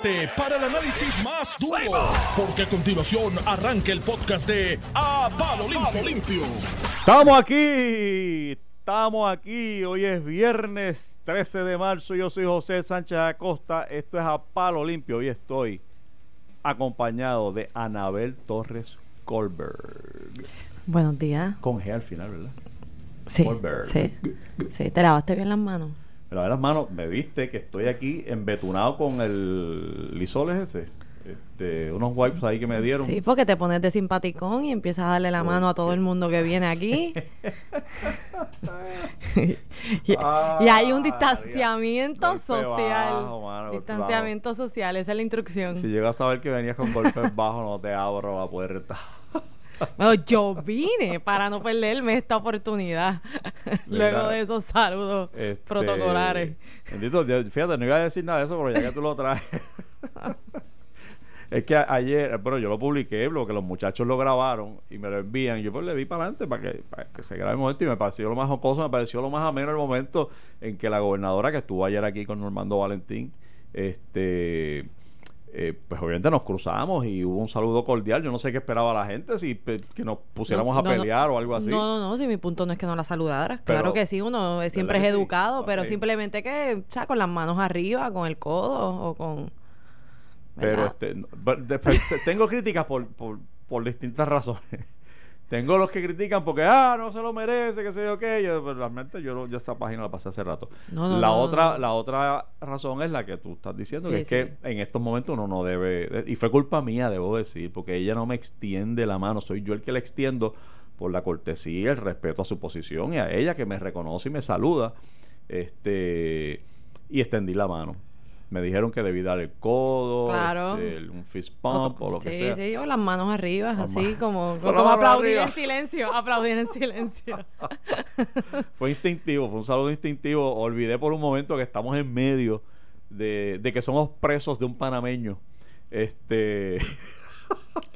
prepárate para el análisis más duro, porque a continuación arranca el podcast de A Palo Limpio. Limpio. Estamos aquí, estamos aquí. Hoy es viernes 13 de marzo. Yo soy José Sánchez Acosta. Esto es A Palo Limpio. Hoy estoy acompañado de Anabel Torres Colberg. Buenos días. Con G al final, ¿verdad? Sí. Colberg. Sí. Sí. ¿Te lavaste bien las manos? Me lavé las manos, me viste que estoy aquí embetunado con el lisoles ese. Este, unos wipes ahí que me dieron. Sí, porque te pones de simpaticón y empiezas a darle la mano a todo el mundo que viene aquí. y, y hay un Ah, distanciamiento social. bajo, mano, golpe distanciamiento social, esa es la instrucción. Si llegas a saber que venías con golpes bajos, no te abro la puerta. Bueno, yo vine para no perderme esta oportunidad. Luego de esos saludos Este, protocolares. Bendito, Dios, fíjate, no iba a decir nada de eso, pero ya que tú lo traes. es que ayer, pero yo lo publiqué, porque los muchachos lo grabaron y me lo envían. Yo pues le di para adelante para que, para que se grabe el momento y me pareció lo más jocoso, me pareció lo más ameno el momento en que la gobernadora que estuvo ayer aquí con Normando Valentín, este. Eh, pues obviamente nos cruzamos y hubo un saludo cordial. Yo no sé qué esperaba la gente, si pe- que nos pusiéramos No, a no. pelear o algo así. No, no, no, si mi punto no es que no la saludaras. Pero- claro que sí, uno siempre es educado, pero simplemente que, o sea, con las manos arriba, con el codo o con... Pero este, but- de- te- tengo críticas por, por, por distintas razones. Tengo los que critican porque, ah, no se lo merece, que sé yo qué. Yo, pero realmente yo ya esa página la pasé hace rato. No, no, la, no, otra, la otra razón es la que tú estás diciendo, Sí, que es sí. que en estos momentos uno no debe, y fue culpa mía, debo decir, porque ella no me extiende la mano, soy yo el que la extiendo por la cortesía, el respeto a su posición y a ella que me reconoce y me saluda. Este, y extendí la mano. Me dijeron que debí dar el codo, Claro. este, un fist O pump o lo que sí, sea. sí, yo las manos arriba, así como, como mano aplaudir arriba. en silencio, aplaudir en silencio. Fue instintivo, fue un saludo instintivo. Olvidé por un momento que estamos en medio de, de que somos presos de un panameño. Este,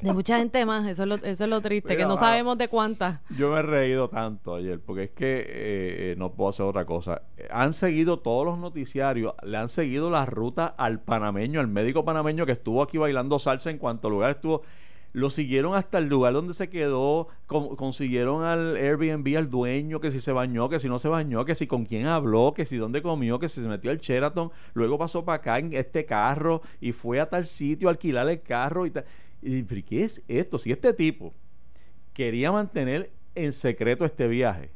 De mucha gente más, eso es lo, eso es lo triste, Mira, que no mano. sabemos de cuántas. yo me he reído tanto ayer porque es que eh, eh, no puedo hacer otra cosa. Han seguido todos los noticiarios, le han seguido la ruta al panameño, al médico panameño que estuvo aquí bailando salsa en cuanto lugar estuvo. Lo siguieron hasta el lugar donde se quedó, con- consiguieron al Airbnb al dueño, que si se bañó, que si no se bañó, que si con quién habló, que si dónde comió, que si se metió al Sheraton, luego pasó para acá en este carro y fue a tal sitio a alquilar el carro y tal. Y, ¿pero qué es esto? Si este tipo quería mantener en secreto este viaje,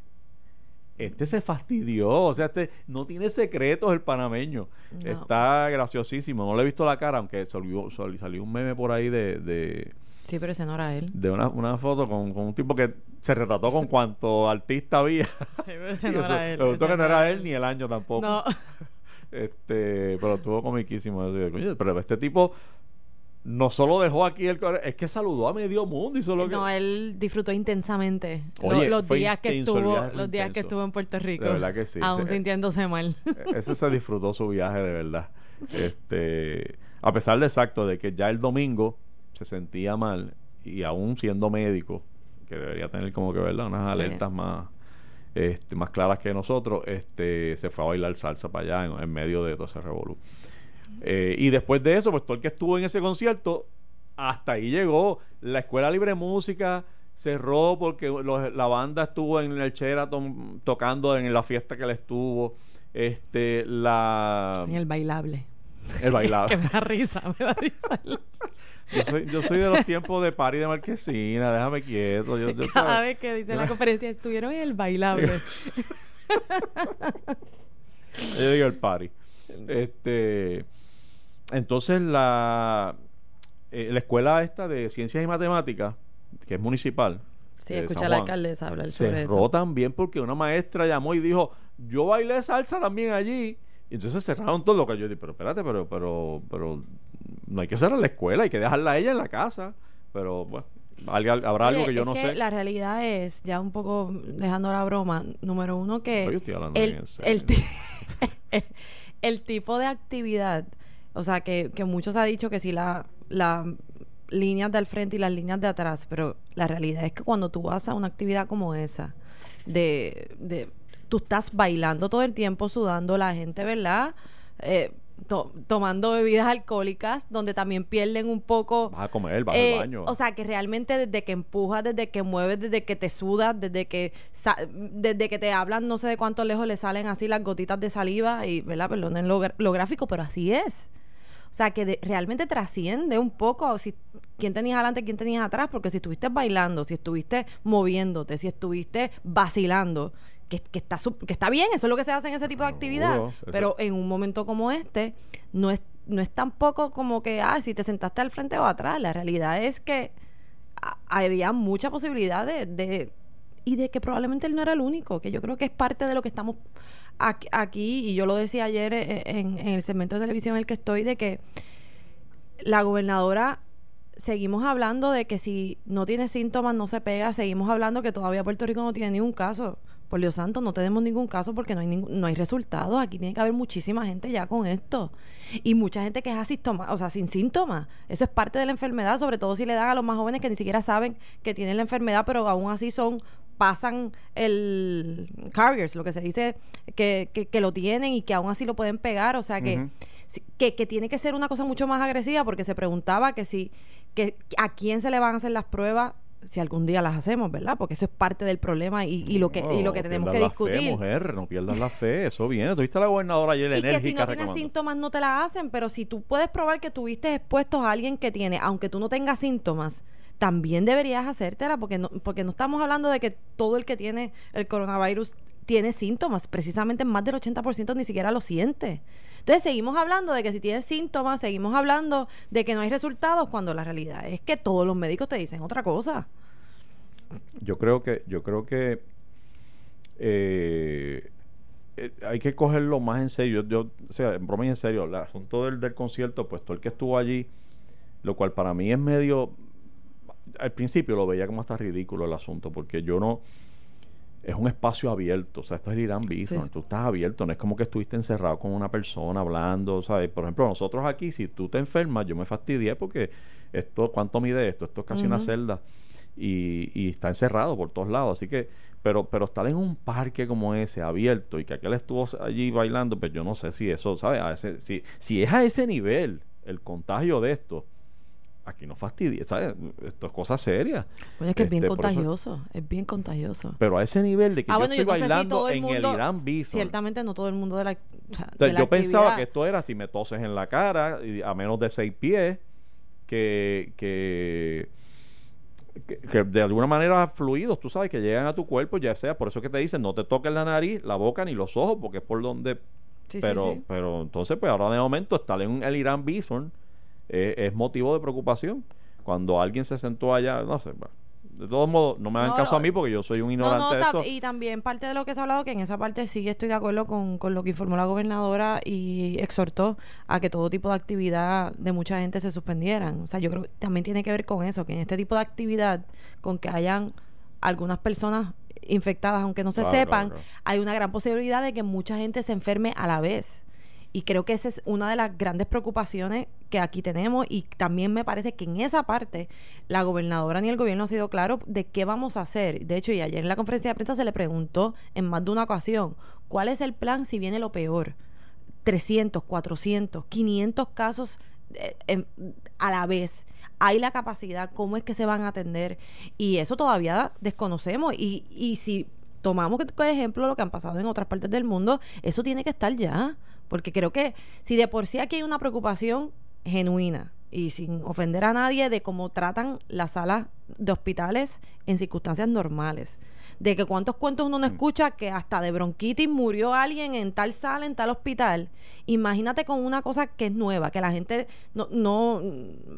este se fastidió, o sea, este no tiene secretos el panameño. No. Está graciosísimo, no le he visto la cara, aunque salió, sal- salió un meme por ahí de, de, Sí, pero ese no era él. de una, una foto con, con un tipo que se retrató con cuanto artista había. Sí, pero ese no era él. Me gustó que no era él ni el año tampoco. No. Este, pero estuvo comiquísimo eso. Y yo, "Coño, Pero este tipo no solo dejó aquí el es que saludó a medio mundo y solo que No, él disfrutó intensamente Oye, los días que estuvo, los días que estuvo en Puerto Rico. De verdad que sí. Aún Se- sintiéndose mal. ese se disfrutó su viaje de verdad. Este, a pesar de exacto de que ya el domingo se sentía mal y aún siendo médico, que debería tener como que verdad unas Sí. alertas más este, más claras que nosotros, este, se fue a bailar salsa para allá en, en medio de todo ese revolú. Eh, y después de eso, pues todo el que estuvo en ese concierto, hasta ahí llegó. La Escuela Libre de Música cerró porque los- la banda estuvo en el Sheraton tocando en la fiesta que le estuvo. Este, la. En el bailable. El bailable. que me da risa, me da risa. Yo soy, yo soy de los tiempos de party de Marquesina, déjame quieto. Yo, yo, Cada ¿sabes? vez que dice en la conferencia, estuvieron en el bailable. Yo digo el party. Este, entonces la, eh, la escuela esta de ciencias y matemáticas, que es municipal, Sí, de escucha a la Juan, alcaldesa hablar sobre cerró eso. también porque una maestra llamó y dijo, yo bailé salsa también allí. Y entonces cerraron todo lo que yo dije, pero espérate, pero, pero, pero no hay que cerrar la escuela, hay que dejarla a ella en la casa. Pero bueno, habrá algo que yo es no sé. La realidad es, ya un poco dejando la broma, número uno que Pero yo estoy hablando el, el, el tipo de actividad, o sea, que, que muchos ha dicho que si la, las líneas del frente y las líneas de atrás, pero la realidad es que cuando tú vas a una actividad como esa, de, de tú estás bailando todo el tiempo, sudando, la gente, ¿verdad? Eh, tomando bebidas alcohólicas, donde también pierden un poco. Vas a comer, vas al eh, baño. O sea, que realmente desde que empujas, desde que mueves, desde que te sudas, desde que desde que te hablan, no sé de cuánto lejos le salen así las gotitas de saliva y, ¿verdad? Perdonen lo, lo gráfico, pero así es. O sea, que realmente trasciende un poco si quién tenías adelante, quién tenías atrás, porque si estuviste bailando, si estuviste moviéndote, si estuviste vacilando, que, que, está, que está bien, eso es lo que se hace en ese tipo de actividad, pero en un momento como este, no es, no es tampoco como que, ah, si te sentaste al frente o atrás, la realidad es que había mucha posibilidad de y de que probablemente él no era el único, que yo creo que es parte de lo que estamos aquí, y yo lo decía ayer eh, en, el segmento de televisión en el que estoy, de que la gobernadora seguimos hablando de que si no tiene síntomas no se pega, seguimos hablando que todavía Puerto Rico no tiene ningún caso. Por Dios santo, no tenemos ningún caso porque no hay no hay resultados. Aquí tiene que haber muchísima gente ya con esto. Y mucha gente que es asintomática, o sea, sin síntomas. Eso es parte de la enfermedad, sobre todo si le dan a los más jóvenes que ni siquiera saben que tienen la enfermedad, pero aún así son pasan el carriers, lo que se dice que, que, lo tienen y que aún así lo pueden pegar, o sea que, que, que, tiene que ser una cosa mucho más agresiva porque se preguntaba que si que a quién se le van a hacer las pruebas si algún día las hacemos, ¿verdad? Porque eso es parte del problema y, y lo que y lo que tenemos que discutir. Fe, mujer, no pierdas la fe, eso viene. Tuviste a la gobernadora ayer y que si no tienes síntomas no te la hacen, pero si tú puedes probar que tuviste expuestos a alguien que tiene, aunque tú no tengas síntomas, también deberías hacértela porque no, porque no estamos hablando de que todo el que tiene el coronavirus tiene síntomas, precisamente más del 80% ni siquiera lo siente. Entonces seguimos hablando de que si tienes síntomas, seguimos hablando de que no hay resultados cuando la realidad es que todos los médicos te dicen otra cosa. Yo creo que, yo creo que eh, eh, hay que cogerlo más en serio. Yo, o sea, en broma y en serio, el asunto del, del concierto, pues todo el que estuvo allí, lo cual para mí es medio al principio lo veía como hasta ridículo el asunto, porque yo no. Es un espacio abierto, o sea, esto es el Irán Bison, tú estás abierto, no es como que estuviste encerrado con una persona hablando, ¿sabes? Por ejemplo, nosotros aquí, si tú te enfermas, yo me fastidié porque esto, ¿cuánto mide esto? Esto es casi una celda y, y, está encerrado por todos lados, así que, pero, pero estar en un parque como ese, abierto, y que aquel estuvo allí bailando, pues yo no sé si eso, ¿sabes? si, si es a ese nivel el contagio de esto, aquí no fastidie, ¿sabes? Esto es cosa seria. Oye, es que es bien este, contagioso, es bien contagioso. Pero a ese nivel de que ah, yo estoy bailando en el Irán Bison. Ciertamente no todo el mundo de la. yo pensaba que esto era si me toses en la cara, y a menos de seis pies, que, que, que, de alguna manera fluidos, tú sabes, que llegan a tu cuerpo, ya sea, por eso que te dicen, no te toques la nariz, la boca ni los ojos, porque es por donde. pero, pero entonces, pues ahora de momento estar en el Irán Bison es motivo de preocupación. Cuando alguien se sentó allá, no sé, de todos modos, no me hagan caso a mí porque yo soy un ignorante de esto. Y también parte de lo que se ha hablado, que en esa parte sí estoy de acuerdo con, con, lo que informó la gobernadora y exhortó a que todo tipo de actividad de mucha gente se suspendieran. O sea, yo creo que también tiene que ver con eso, que en este tipo de actividad, con que hayan algunas personas infectadas, aunque no se sepan, hay una gran posibilidad de que mucha gente se enferme a la vez. Y creo que esa es una de las grandes preocupaciones que aquí tenemos y también me parece que en esa parte la gobernadora ni el gobierno ha sido claro de qué vamos a hacer. De hecho, y ayer en la conferencia de prensa se le preguntó en más de una ocasión, ¿cuál es el plan si viene lo peor? 300, 400, 500 casos eh, a la vez. Hay la capacidad, cómo es que se van a atender y eso todavía desconocemos y, y si tomamos por ejemplo lo que han pasado en otras partes del mundo, eso tiene que estar ya. Porque creo que si de por sí aquí hay una preocupación genuina y sin ofender a nadie de cómo tratan las salas de hospitales en circunstancias normales. De que cuántos cuentos uno no mm. escucha que hasta de bronquitis murió alguien en tal sala, en tal hospital. Imagínate con una cosa que es nueva, que la gente no, no,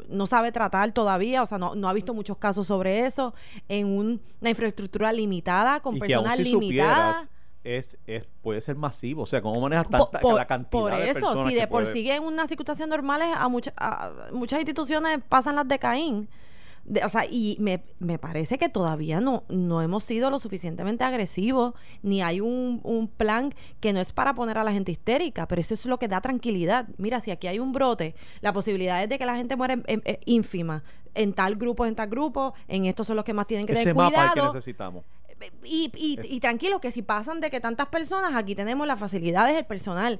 no sabe tratar todavía, o sea, no, no ha visto muchos casos sobre eso, en una infraestructura limitada, con personas limitadas es, es, puede ser masivo. O sea, ¿cómo manejas tanta, la cantidad por eso, si de por sí en unas circunstancias normales a, a, muchas instituciones pasan las de Caín. o sea, y me, me, parece que todavía no, no hemos sido lo suficientemente agresivos, ni hay un, un, plan que no es para poner a la gente histérica, pero eso es lo que da tranquilidad. Mira, si aquí hay un brote, la posibilidad es de que la gente muera es ínfima. En tal grupo, en tal grupo, en estos son los que más tienen que tener cuidado. Mapa que necesitamos y, y, tranquilo, que si pasan de que tantas personas, aquí tenemos las facilidades del personal.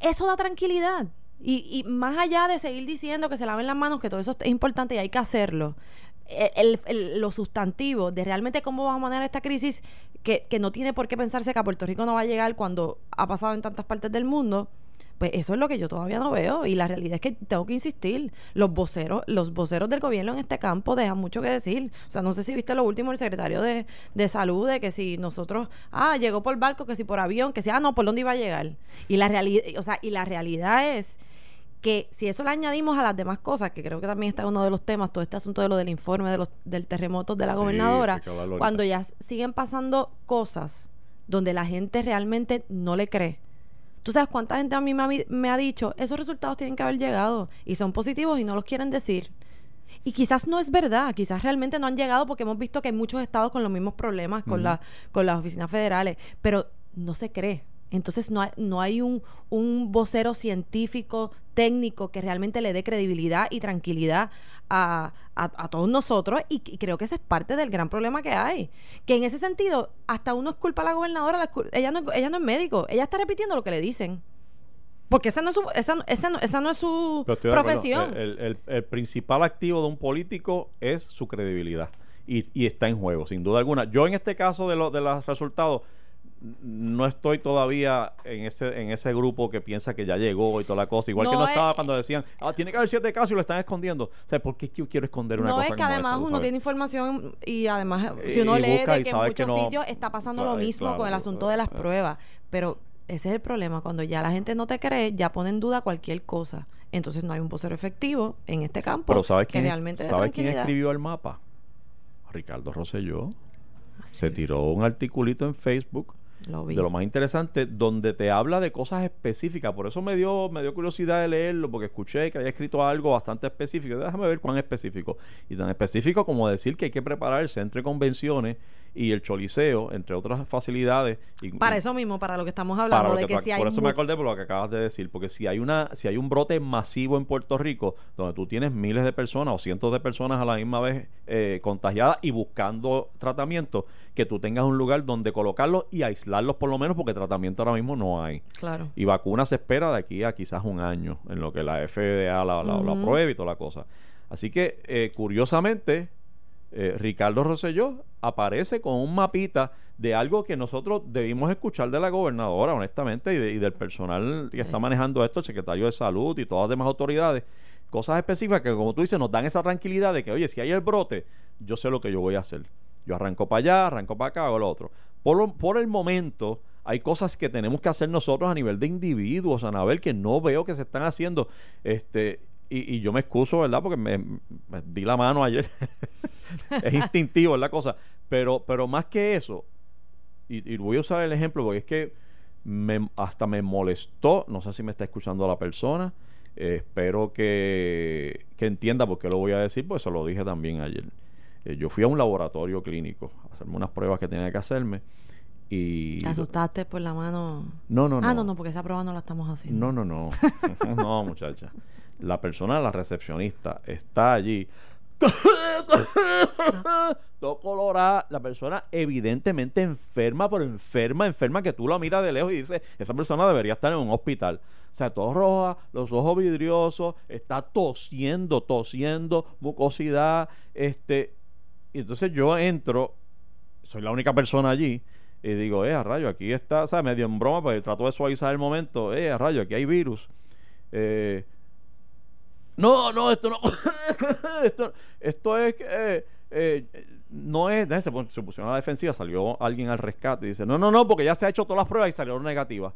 Eso da tranquilidad. Y, y más allá de seguir diciendo que se laven las manos, que todo eso es importante y hay que hacerlo, el, el- lo sustantivo de realmente cómo vamos a manejar esta crisis, que, que no tiene por qué pensarse que a Puerto Rico no va a llegar cuando ha pasado en tantas partes del mundo, pues eso es lo que yo todavía no veo. Y la realidad es que tengo que insistir. Los voceros, los voceros del gobierno en este campo dejan mucho que decir. O sea, no sé si viste lo último del secretario de, de salud, de que si nosotros, ah, llegó por barco, que si por avión, que si, ah, no, ¿por dónde iba a llegar? Y la realidad, o sea, y la realidad es que si eso le añadimos a las demás cosas, que creo que también está uno de los temas, todo este asunto de lo del informe de los, del terremoto de la gobernadora, cuando ya siguen pasando cosas donde la gente realmente no le cree. ¿Tú sabes cuánta gente a mí me me ha dicho, esos resultados tienen que haber llegado y son positivos y no los quieren decir? Y quizás no es verdad, quizás realmente no han llegado porque hemos visto que hay muchos estados con los mismos problemas con, la, con las oficinas federales, pero no se cree. Entonces no hay, no hay un, un vocero científico, técnico, que realmente le dé credibilidad y tranquilidad a, a- a todos nosotros y, y creo que ese es parte del gran problema que hay. Que en ese sentido, hasta uno es culpa a la gobernadora, la ella no, es- ella no es médico, ella está repitiendo lo que le dicen. Porque esa no es su, esa, esa no, esa no es su profesión. El, el- el principal activo de un político es su credibilidad. Y, y está en juego, sin duda alguna. Yo en este caso de, lo- de los resultados, no estoy todavía en ese en ese grupo que piensa que ya llegó y toda la cosa. Igual que No no es- estaba cuando decían, ah, tiene que haber siete casos y lo están escondiendo. O sea, ¿por qué yo quiero esconder una no cosa es que como además uno tiene información y además Y- si uno y lee de que en que muchos no- sitios está pasando Claro, lo mismo claro, con el asunto de las eh. pruebas pero ese es el problema cuando ya la gente no te cree ya pone en duda cualquier cosa entonces no hay un vocero efectivo en este campo Pero ¿sabes que quién, realmente dé ¿sabes quién escribió el mapa? Ricardo Rosselló. Así, Se tiró un articulito en Facebook lo vi. de lo más interesante, donde te habla de cosas específicas. Por eso me dio, me dio curiosidad de leerlo, porque escuché que había escrito algo bastante específico. Déjame ver cuán específico. Y tan específico como decir que hay que preparar el centro de convenciones y el choliseo, entre otras facilidades. Y- para eso mismo para lo que estamos hablando de que si hay por eso me acordé por lo que acabas de decir, porque si hay una, si hay un brote masivo en Puerto Rico, donde tú tienes miles de personas o cientos de personas a la misma vez eh, contagiadas y buscando tratamiento, que tú tengas un lugar donde colocarlos y aislarlos por lo menos, porque tratamiento ahora mismo no hay. claro Y vacuna se espera de aquí a quizás un año, en lo que la FDA la, la, la y toda la cosa. Así que, eh, curiosamente, eh, Ricardo Rosselló aparece con un mapita de algo que nosotros debimos escuchar de la gobernadora, honestamente, y, de- y del personal que está manejando esto, el secretario de salud y todas las demás autoridades. Cosas específicas que, como tú dices, nos dan esa tranquilidad de que, oye, si hay el brote, yo sé lo que yo voy a hacer. Yo arranco para allá, arranco para acá, hago lo otro. Por, por el momento, hay cosas que tenemos que hacer nosotros a nivel de individuos, Anabel, que no veo que se están haciendo. Este, y, yo me excuso, ¿verdad? Porque me, di la mano ayer. es instintivo, es la cosa. Pero, pero más que eso, y, y voy a usar el ejemplo porque es que me, hasta me molestó, no sé si me está escuchando la persona, eh, espero que, que entienda por qué lo voy a decir, pues se lo dije también ayer. Eh, yo fui a un laboratorio clínico a hacerme unas pruebas que tenía que hacerme y... te asustaste por la mano No, no, no. ah no no porque esa prueba no la estamos haciendo No, no, no. no, muchacha. La persona, la recepcionista, está allí. Todo colorada. La persona evidentemente enferma, pero enferma, enferma, que tú la miras de lejos y dices, esa persona debería estar en un hospital. O sea, todo roja, los ojos vidriosos, está tosiendo, tosiendo, mucosidad, este... Y entonces yo entro, soy la única persona allí, y digo, eh, a rayo, aquí está, o sea, medio en broma, porque trato de suavizar el momento, eh, a rayo, aquí hay virus. Eh, no, no, esto no, esto, esto es, que, eh, eh, no es, se, se pusieron a la defensiva, salió alguien al rescate y dice, no, no, no, porque ya se ha hecho todas las pruebas y salieron negativas.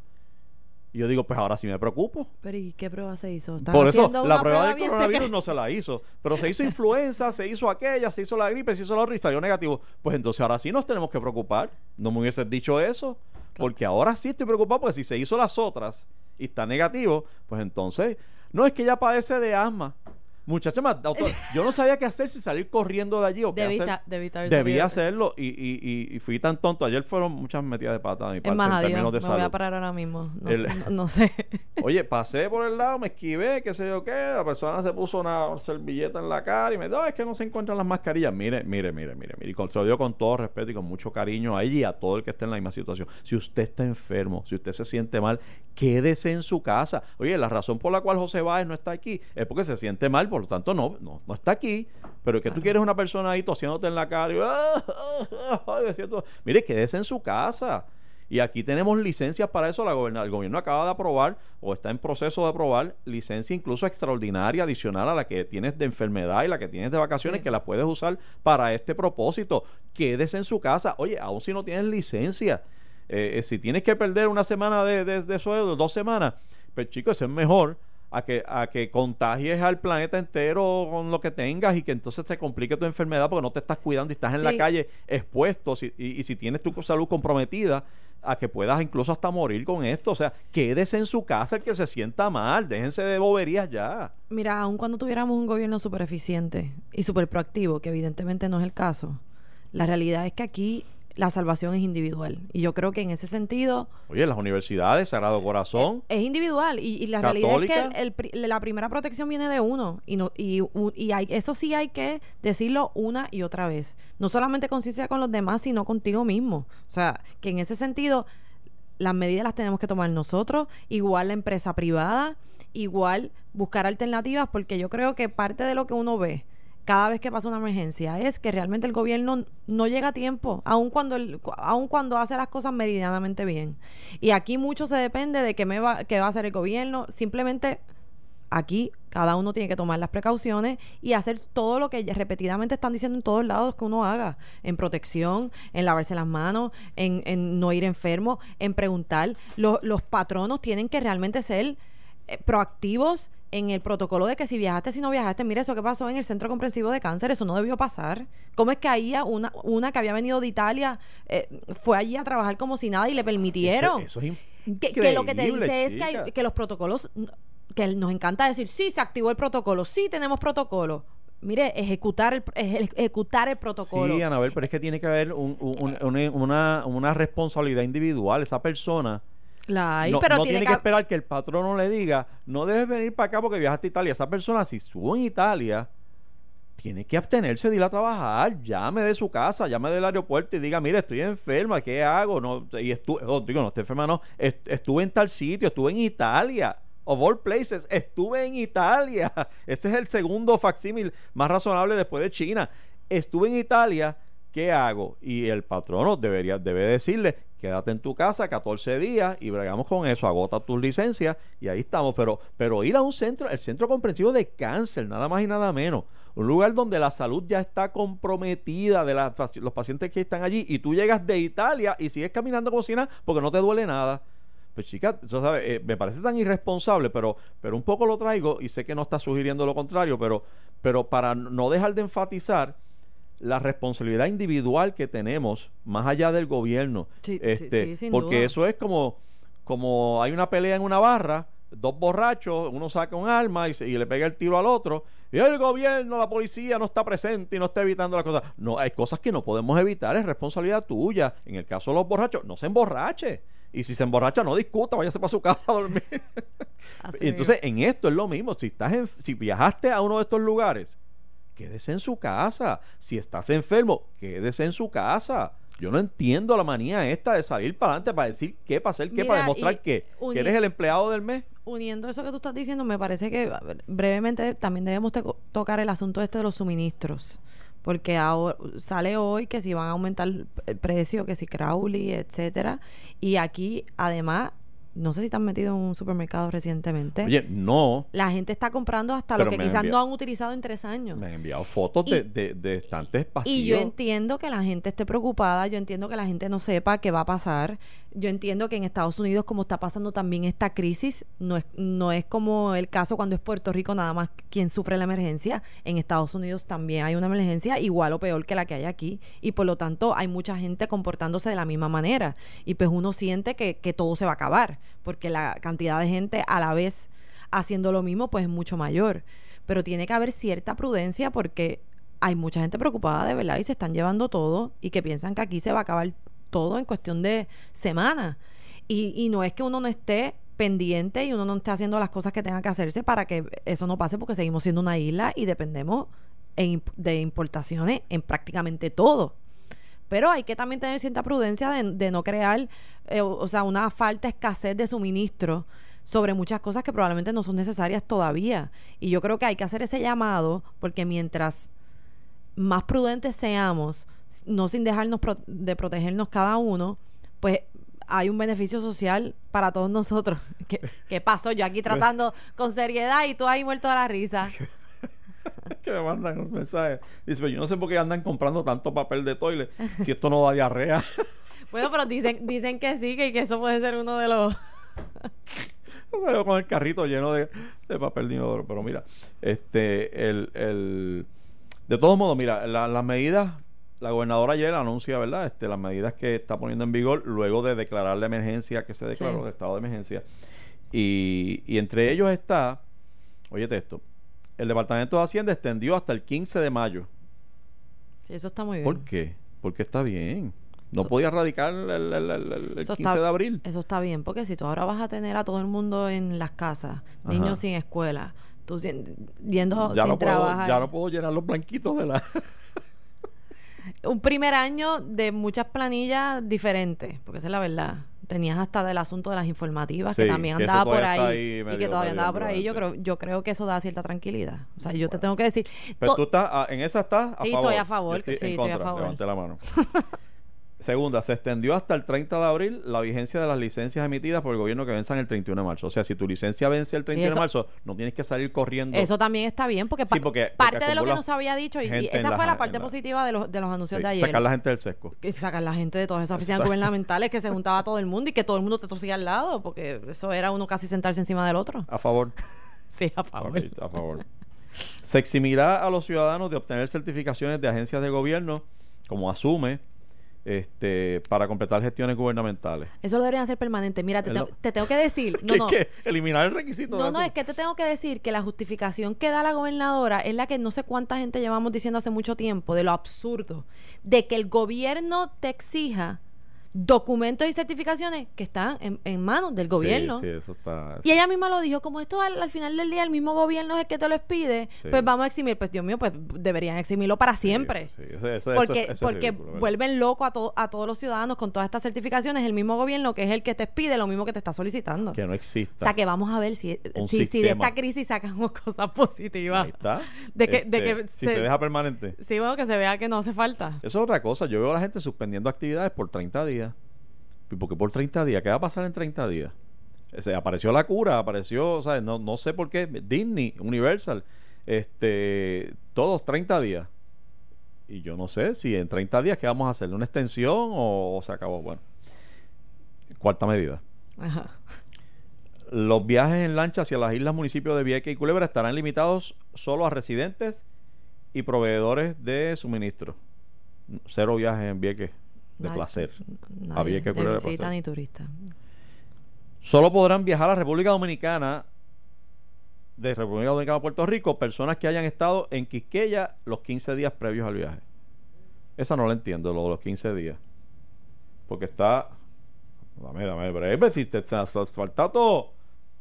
Y yo digo, pues ahora sí me preocupo. pero ¿y qué prueba se hizo? ¿Están Por eso la una prueba del coronavirus no se la hizo. Pero se hizo influenza, se hizo aquella, se hizo la gripe, se hizo la y salió negativo. Pues entonces ahora sí nos tenemos que preocupar. No me hubieses dicho eso. Porque ahora sí estoy preocupado porque si se hizo las otras y está negativo, pues entonces, no es que ella padece de asma. Muchacha, más, doctor, yo no sabía qué hacer si salir corriendo de allí o qué Debita, hacer. salido. hacerlo y, y, y, y fui tan tonto. Ayer fueron muchas metidas de pata de mi Es parte más, en adiós. términos de Me voy a salud. parar ahora mismo. No, El- sé, no, no sé. Oye, pasé por el lado, me esquivé, qué sé yo qué. La persona se puso una servilleta en la cara y me dijo, "No, es que no se encuentran las mascarillas. Mire, mire, mire, mire, mire. Y con, se lo digo con todo respeto y con mucho cariño a ella y a todo el que esté en la misma situación. Si usted está enfermo, si usted se siente mal, quédese en su casa. Oye, la razón por la cual José Báez no está aquí es porque se siente mal, por lo tanto no, no, no está aquí. Pero que tú quieres una persona ahí tosiéndote en la cara y, "Ah, ah, ah", Mire, quédese en su casa. Y aquí tenemos licencias para eso. La goberna- el gobierno acaba de aprobar o está en proceso de aprobar licencia incluso extraordinaria adicional a la que tienes de enfermedad y la que tienes de vacaciones Sí. que la puedes usar para este propósito. Quédese en su casa. Oye, aún si no tienes licencia, eh, eh, si tienes que perder una semana de, de, de sueldo, dos semanas, pues chicos, eso es mejor a que, a que contagies al planeta entero con lo que tengas y que entonces se complique tu enfermedad porque no te estás cuidando y estás en la calle expuesto si- y, y si tienes tu salud comprometida a que puedas incluso hasta morir con esto. O sea, quédese en su casa el que se sienta mal, déjense de boberías ya. Mira, aun cuando tuviéramos un gobierno súper eficiente y súper proactivo, que evidentemente no es el caso, la realidad es que aquí la salvación es individual. Y yo creo que en ese sentido Oye, las universidades, Sagrado Corazón, es individual. Y, y la realidad es que el- el la primera protección viene de uno. Y, no, y, y hay, eso sí hay que decirlo una y otra vez. No solamente conciencia con los demás, sino contigo mismo. O sea, que en ese sentido las medidas las tenemos que tomar nosotros, igual la empresa privada, igual buscar alternativas, porque yo creo que parte de lo que uno ve cada vez que pasa una emergencia es que realmente el gobierno no llega a tiempo, aun cuando el, aun cuando hace las cosas meridianamente bien. Y aquí mucho se depende de qué me va, qué va a hacer el gobierno. Simplemente aquí cada uno tiene que tomar las precauciones y hacer todo lo que repetidamente están diciendo en todos lados que uno haga, en protección, en lavarse las manos, en, no ir enfermo, en preguntar. Lo- los patronos tienen que realmente ser eh, proactivos en el protocolo de que si viajaste, si no viajaste, mire eso que pasó en el Centro Comprensivo de Cáncer, eso no debió pasar. ¿Cómo es que ahí una, una que había venido de Italia eh, fue allí a trabajar como si nada y le permitieron? Eso, eso es que, que lo que te dice es que, hay- que los protocolos, que nos encanta decir, sí, se activó el protocolo, sí tenemos protocolo. Mire, ejecutar el, eje- ejecutar el protocolo. Sí, Anabel, pero es que tiene que haber un- un- un- una- una responsabilidad individual. Esa persona La hay, no, pero no tiene, tiene que, que esperar que el patrono le diga, no debes venir para acá porque viajaste a Italia. Esa persona, si estuvo en Italia, tiene que abstenerse de ir a trabajar. Llame de su casa, llame del aeropuerto y diga, mire, estoy enferma, ¿qué hago? No, y estuve, oh, digo, no estoy enferma, no. Est- estuve en tal sitio, estuve en Italia. Of all places, estuve en Italia. Ese es el segundo facsímil más razonable después de China. Estuve en Italia, ¿qué hago? Y el patrono debería, debe decirle, quédate en tu casa 14 días y bregamos con eso, agota tus licencias y ahí estamos. Pero, pero ir a un centro, el centro comprensivo de cáncer, nada más y nada menos. Un lugar donde la salud ya está comprometida de los pacientes que están allí y tú llegas de Italia y sigues caminando como si nada porque no te duele nada. Pues chica, tú sabes, eh, me parece tan irresponsable, pero, pero un poco lo traigo y sé que no está sugiriendo lo contrario, pero, pero para no dejar de enfatizar la responsabilidad individual que tenemos más allá del gobierno. Sí, este, sí, porque duda. eso es como, como hay una pelea en una barra, dos borrachos, uno saca un arma y, se- y le pega el tiro al otro, y el gobierno, la policía no está presente y no está evitando las cosas. No, hay cosas que no podemos evitar, es responsabilidad tuya. En el caso de los borrachos, no se emborrache. Y si se emborracha, no discuta, váyase para su casa a dormir. Así Y Entonces, en esto es lo mismo. Si estás en- si viajaste a uno de estos lugares, quédese en su casa. Si estás enfermo, quédese en su casa. Yo no entiendo la manía esta de salir para adelante para decir qué, para hacer qué, para demostrar Que eres el empleado del mes. uniendo eso que tú estás diciendo, me parece que ver, brevemente también debemos tocar el asunto este de los suministros. Porque ahora sale hoy que si van a aumentar el el precio, que si Crowley, etcétera. Y aquí, además, no sé si te han metido en un supermercado recientemente. Oye, no. la gente está comprando hasta lo que quizás enviado- no han utilizado en tres años. Me han enviado fotos Y- de, de, de estantes vacíos. Y yo entiendo que la gente esté preocupada, yo entiendo que la gente no sepa qué va a pasar. Yo entiendo que en Estados Unidos, como está pasando también esta crisis, no es, no es como el caso cuando es Puerto Rico nada más quien sufre la emergencia. En Estados Unidos también hay una emergencia igual o peor que la que hay aquí. Y por lo tanto hay mucha gente comportándose de la misma manera. Y pues uno siente que, que todo se va a acabar, porque la cantidad de gente a la vez haciendo lo mismo, pues es mucho mayor. Pero tiene que haber cierta prudencia porque hay mucha gente preocupada de verdad y se están llevando todo y que piensan que aquí se va a acabar todo en cuestión de semanas. Y, y no es que uno no esté pendiente y uno no esté haciendo las cosas que tenga que hacerse para que eso no pase porque seguimos siendo una isla y dependemos de importaciones en prácticamente todo. Pero hay que también tener cierta prudencia de, de no crear, eh, o, o sea, una falta escasez de suministro sobre muchas cosas que probablemente no son necesarias todavía. Y yo creo que hay que hacer ese llamado porque mientras más prudentes seamos, no sin dejarnos pro- de protegernos cada uno, pues hay un beneficio social para todos nosotros. ¿Qué, qué pasó? Yo aquí tratando con seriedad y tú ahí muerto de la risa. que me mandan un mensaje. Dice, "Pero yo no sé por qué andan comprando tanto papel de toilet si esto no da diarrea. Bueno, pero dicen, dicen que sí, que, que eso puede ser uno de los... Salió con el carrito lleno de, de papel de inodoro. Pero mira, este, el, el, de todos modos, mira, la- las medidas, la gobernadora ayer anuncia, ¿verdad? Este, las medidas que está poniendo en vigor luego de declarar la emergencia que se declaró, Sí. el estado de emergencia. Y, y entre ellos está, óyete esto, el Departamento de Hacienda extendió hasta el 15 de mayo. Sí, eso está muy bien. ¿Por qué? Porque está bien. No Eso- podía radicar el, el- el- el- el Eso 15 está- de abril. Eso está bien, porque si tú ahora vas a tener a todo el mundo en las casas, niños Ajá. sin escuela, tú yendo ya, sin no puedo, trabajar. ya no puedo llenar los blanquitos de la... Un primer año de muchas planillas diferentes, porque esa es la verdad. Tenías hasta del asunto de las informativas, que Sí, también que andaba por ahí, y que todavía andaba por ahí. Yo creo, yo creo que eso da cierta tranquilidad. O sea, yo te tengo que decir... Pero tú estás, ah, en esa estás a Sí, favor. estoy a favor, sí, estoy a favor. Levante la mano. Segunda, se extendió hasta el 30 de abril la vigencia de las licencias emitidas por el gobierno que venzan el 31 de marzo. O sea, si tu licencia vence el 31 eso- de marzo, no tienes que salir corriendo. Eso también está bien, porque, Sí, pa- porque- porque parte de lo que nos había dicho, y, esa la fue la parte la- positiva de los, de los anuncios Sí, de ayer. sacar la gente del sesco. que sacar la gente de todas esas oficinas gubernamentales que se juntaba todo el mundo y que todo el mundo te tosía al lado, porque eso era uno casi sentarse encima del otro. A favor. Sí, a favor. A favor. Se eximirá a los ciudadanos de obtener certificaciones de agencias de gobierno, como asume, este, para completar gestiones gubernamentales. Eso lo deberían hacer permanente. Mira, te, te tengo que decir. No, ¿Qué, no. qué? Eliminar el requisito. de No, no, es que te tengo que decir que la justificación que da la gobernadora es la que no sé cuánta gente llevamos diciendo hace mucho tiempo, de lo absurdo, de que el gobierno te exija documentos y certificaciones que están en, en manos del gobierno. Sí, sí, eso está. Y ella misma lo dijo, como esto al, al final del día el mismo gobierno es el que te lo expide, Sí. pues vamos a eximir. Pues Dios mío, pues deberían eximirlo para siempre. Eso- eso- porque es porque vuelven loco a, to- a todos los ciudadanos con todas estas certificaciones, el mismo gobierno que es el que te expide lo mismo que te está solicitando. Que no O exista. sea, que vamos a ver si, si, si de esta crisis sacamos cosas positivas. Ahí está. De que- de que si se- se deja permanente. Sí, bueno, que se vea que no hace falta. Eso es otra cosa. Yo veo a la gente suspendiendo actividades por 30 días. ¿Y por qué por 30 días? ¿Qué va a pasar en 30 días? Se apareció la cura, apareció, ¿sabes? No, no sé por qué. Disney, Universal, este, todos 30 días. Y yo no sé si en 30 días, ¿qué vamos a hacer? ¿Una extensión o, o se acabó? Bueno. Cuarta medida. Ajá. Los viajes en lancha hacia las islas municipios de Vieques y Culebra estarán limitados solo a residentes y proveedores de suministro. Cero viajes en Vieques de placer. Nadie Había que de placer. ni turista. Solo podrán viajar a República Dominicana de República Dominicana a Puerto Rico personas que hayan estado en Quisqueya los 15 días previos al viaje. Esa no la entiendo, lo de los 15 días. Porque está. Dame, dame, breve, si te falta todo.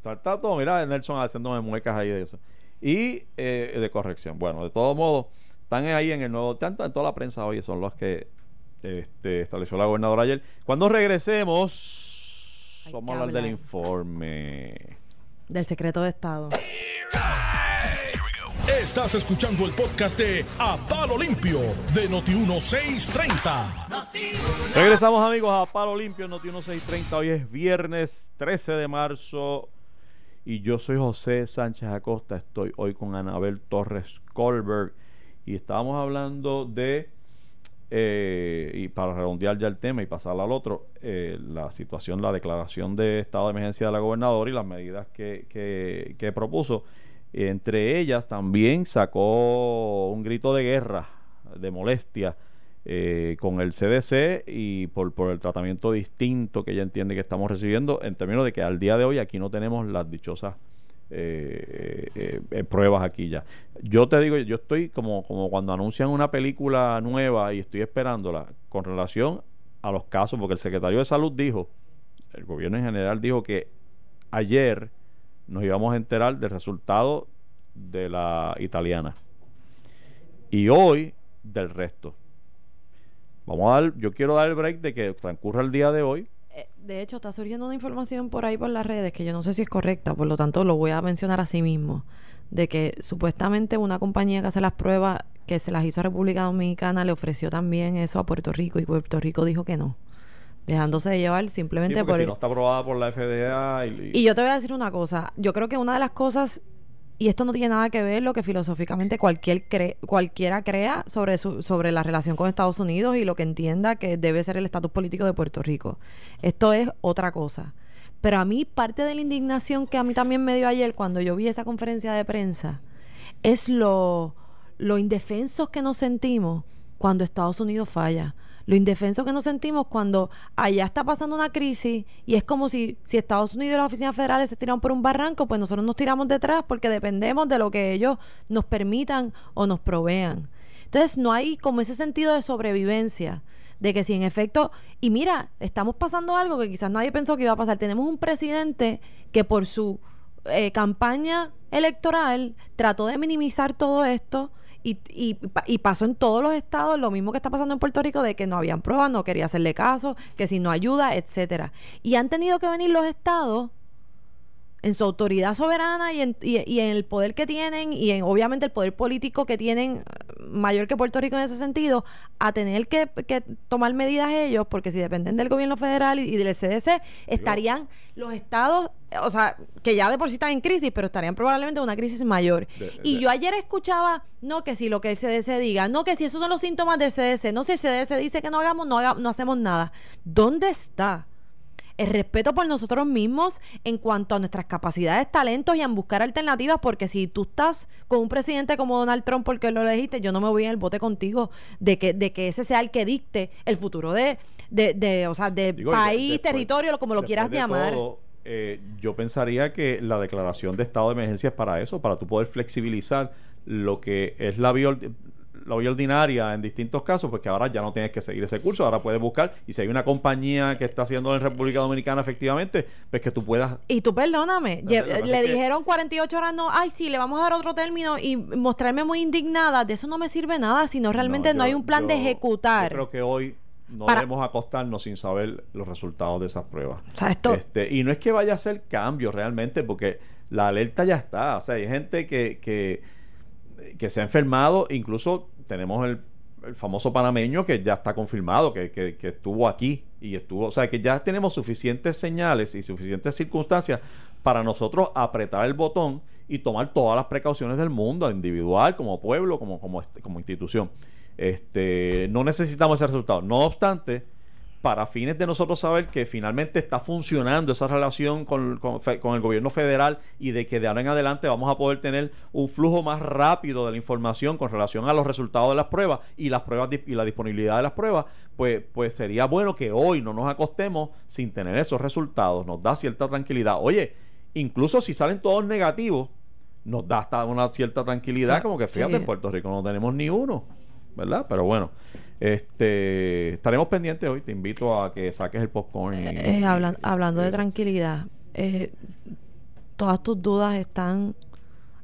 Falta todo. Mira, Nelson haciéndome muecas ahí de eso. Y eh, de corrección. Bueno, de todos modos, están ahí en el nuevo. Tanto en toda la prensa hoy son los que este, estableció la gobernadora ayer. Cuando regresemos, Hay vamos a hablar del informe. Del secreto de Estado. Estás escuchando el podcast de A Palo Limpio de Noti1630. Regresamos amigos a Palo Limpio, Noti 1630. Hoy es viernes 13 de marzo y yo soy José Sánchez Acosta. Estoy hoy con Anabel Torres Colberg y estábamos hablando de, eh, y para redondear ya el tema y pasar al otro, eh, la situación, la declaración de estado de emergencia de la gobernadora y las medidas que, que, que propuso. Entre ellas también sacó un grito de guerra, de molestia eh, con el CDC y por, por el tratamiento distinto que ella entiende que estamos recibiendo en términos de que al día de hoy aquí no tenemos las dichosas eh, eh, pruebas aquí ya. Yo te digo, yo estoy como, como cuando anuncian una película nueva y estoy esperándola con relación a los casos, porque el secretario de Salud dijo, el gobierno en general dijo que ayer nos íbamos a enterar del resultado de la italiana y hoy del resto. Vamos a dar, yo quiero dar el break de que transcurra el día de hoy eh, de hecho, está surgiendo una información por ahí por las redes que yo no sé si es correcta, por lo tanto lo voy a mencionar a sí mismo, de que supuestamente una compañía que hace las pruebas que se las hizo a República Dominicana le ofreció también eso a Puerto Rico y Puerto Rico dijo que no dejándose de llevar simplemente por... Si no está aprobada por la FDA y... y... yo te voy a decir una cosa, yo creo que una de las cosas y esto no tiene nada que ver lo que filosóficamente cualquier cualquiera crea sobre, su, sobre la relación con Estados Unidos y lo que entienda que debe ser el estatus político de Puerto Rico. Esto es otra cosa. Pero a mí parte de la indignación que a mí también me dio ayer cuando yo vi esa conferencia de prensa es lo, lo indefensos que nos sentimos cuando Estados Unidos falla lo indefenso que nos sentimos cuando allá está pasando una crisis y es como si, si Estados Unidos y las oficinas federales se tiran por un barranco, pues nosotros nos tiramos detrás porque dependemos de lo que ellos nos permitan o nos provean. Entonces no hay como ese sentido de sobrevivencia, de que si en efecto, y mira, estamos pasando algo que quizás nadie pensó que iba a pasar, tenemos un presidente que por su eh, campaña electoral trató de minimizar todo esto, y, y, y, pasó en todos los estados lo mismo que está pasando en Puerto Rico de que no habían pruebas, no quería hacerle caso, que si no ayuda, etcétera. Y han tenido que venir los estados en su autoridad soberana y en, y, en el poder que tienen y en obviamente el poder político que tienen eh, mayor que Puerto Rico en ese sentido, a tener que, tomar medidas ellos, porque si dependen del gobierno federal y, del CDC, estarían los estados, o sea, que ya de por sí están en crisis, pero estarían probablemente en una crisis mayor. y yo ayer escuchaba, no que si lo que el CDC diga, no que si esos son los síntomas del CDC, no si el CDC dice que no hagamos, no, haga, no hacemos nada. ¿Dónde está? El respeto por nosotros mismos en cuanto a nuestras capacidades, talentos y en buscar alternativas, porque si tú estás con un presidente como Donald Trump porque lo elegiste, yo no me voy en el bote contigo de que, de que ese sea el que dicte el futuro de, de, o sea, de país, territorio, como lo quieras llamar. Eh, yo pensaría que la declaración de estado de emergencia es para eso, para tú poder flexibilizar lo que es la, la vía ordinaria en distintos casos, porque ahora ya no tienes que seguir ese curso, ahora puedes buscar y si hay una compañía que está haciendo en República Dominicana efectivamente, pues que tú puedas... Y tú perdóname, le dijeron 48 horas, no, ay sí, le vamos a dar otro término y mostrarme muy indignada, de eso no me sirve nada, sino realmente no, hay un plan de ejecutar. Yo creo que hoy no debemos acostarnos sin saber los resultados de esas pruebas. Este, y no es que vaya a ser cambio realmente, porque la alerta ya está. O sea, hay gente que, que, que se ha enfermado, incluso tenemos el, famoso panameño que ya está confirmado, que, que, estuvo aquí y estuvo, o sea, que ya tenemos suficientes señales y suficientes circunstancias para nosotros apretar el botón y tomar todas las precauciones del mundo, individual, como pueblo, como, como, como institución. Este, no necesitamos ese resultado. No obstante, para fines de nosotros saber que finalmente está funcionando esa relación con, el gobierno federal y de que de ahora en adelante vamos a poder tener un flujo más rápido de la información con relación a los resultados de las pruebas y las pruebas y la disponibilidad de las pruebas, pues, pues sería bueno que hoy no nos acostemos sin tener esos resultados. Nos da cierta tranquilidad. Oye, incluso si salen todos negativos, nos da hasta una cierta tranquilidad, como que fíjate, en Puerto Rico no tenemos ni uno, ¿verdad? Pero bueno. Este, estaremos pendientes hoy. Te invito a que saques el popcorn. Y, eh, eh, hablando de tranquilidad, eh, todas tus dudas están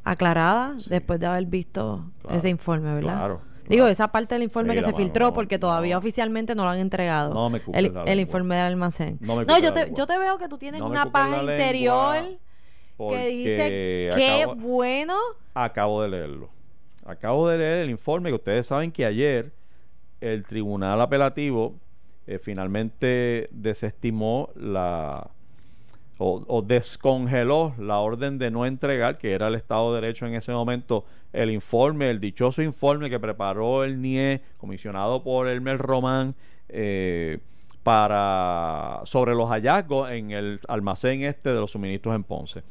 aclaradas después de haber visto ese informe, ¿verdad? Claro. Digo, esa parte del informe que se filtró, porque todavía oficialmente no lo han entregado. No me el, el informe del almacén. No, yo, te, yo te veo que tú tienes una paja interior que dijiste, qué bueno. Acabo de leerlo. Acabo de leer el informe que ustedes saben que ayer el tribunal apelativo eh, finalmente desestimó la o, descongeló la orden de no entregar, que era el Estado de Derecho en ese momento, el informe, el dichoso informe que preparó el NIE, comisionado por Elmer Román, eh, para sobre los hallazgos en el almacén este de los suministros en Ponce.